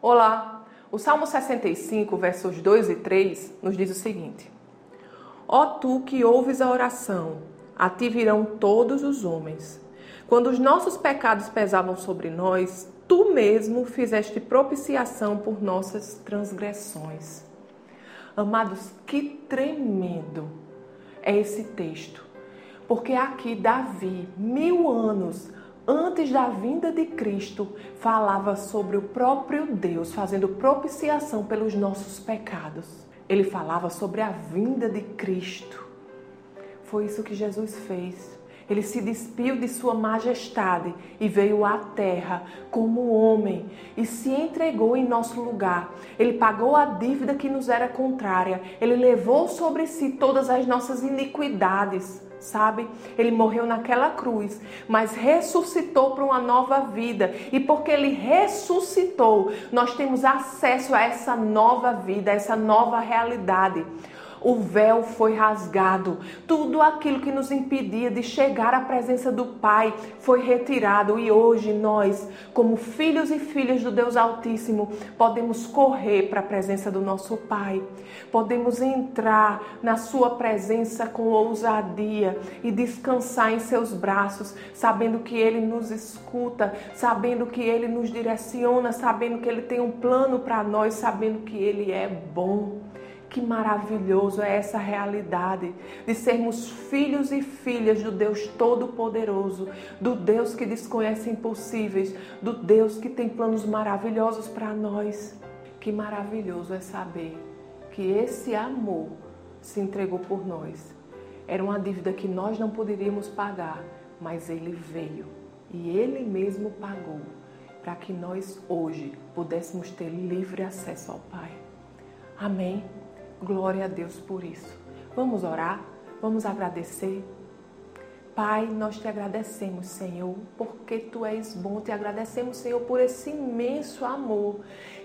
Olá! O Salmo 65, versos 2 e 3 nos diz o seguinte: Ó tu que ouves a oração, a ti virão todos os homens. Quando os nossos pecados pesavam sobre nós, tu mesmo fizeste propiciação por nossas transgressões. Amados, que tremendo é esse texto. Porque aqui Davi, mil anos antes da vinda de Cristo, falava sobre o próprio Deus fazendo propiciação pelos nossos pecados. Ele falava sobre a vinda de Cristo. Foi isso que Jesus fez. Ele se despiu de sua majestade e veio à terra como homem e se entregou em nosso lugar. Ele pagou a dívida que nos era contrária. Ele levou sobre si todas as nossas iniquidades sabe? Ele morreu naquela cruz, mas ressuscitou para uma nova vida. E porque ele ressuscitou, nós temos acesso a essa nova vida, a essa nova realidade o véu foi rasgado. Tudo aquilo que nos impedia de chegar à presença do Pai foi retirado e hoje nós, como filhos e filhas do Deus Altíssimo, podemos correr para a presença do nosso Pai. Podemos entrar na sua presença com ousadia e descansar em seus braços, sabendo que ele nos escuta, sabendo que ele nos direciona, sabendo que ele tem um plano para nós, sabendo que ele é bom. Que maravilhoso é essa realidade de sermos filhos e filhas do Deus Todo-Poderoso, do Deus que desconhece impossíveis, do Deus que tem planos maravilhosos para nós. Que maravilhoso é saber que esse amor se entregou por nós. Era uma dívida que nós não poderíamos pagar, mas ele veio e ele mesmo pagou para que nós hoje pudéssemos ter livre acesso ao Pai. Amém. Glória a Deus por isso. Vamos orar, vamos agradecer. Pai, nós te agradecemos, Senhor, porque tu és bom. Te agradecemos, Senhor, por esse imenso amor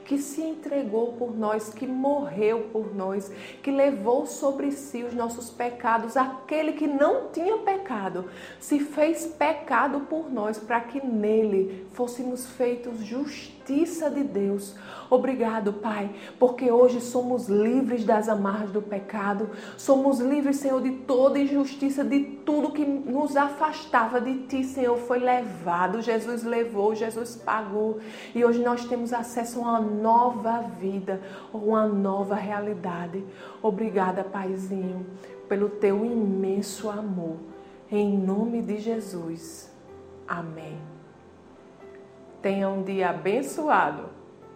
que se entregou por nós, que morreu por nós, que levou sobre si os nossos pecados. Aquele que não tinha pecado se fez pecado por nós, para que nele fôssemos feitos justiça de Deus. Obrigado, Pai, porque hoje somos livres das amarras do pecado, somos livres, Senhor, de toda injustiça, de tudo que nos afastava de Ti, Senhor, foi levado. Jesus levou, Jesus pagou e hoje nós temos acesso a uma nova vida, uma nova realidade. Obrigada, Paizinho, pelo teu imenso amor. Em nome de Jesus. Amém. Tenha um dia abençoado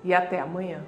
e até amanhã.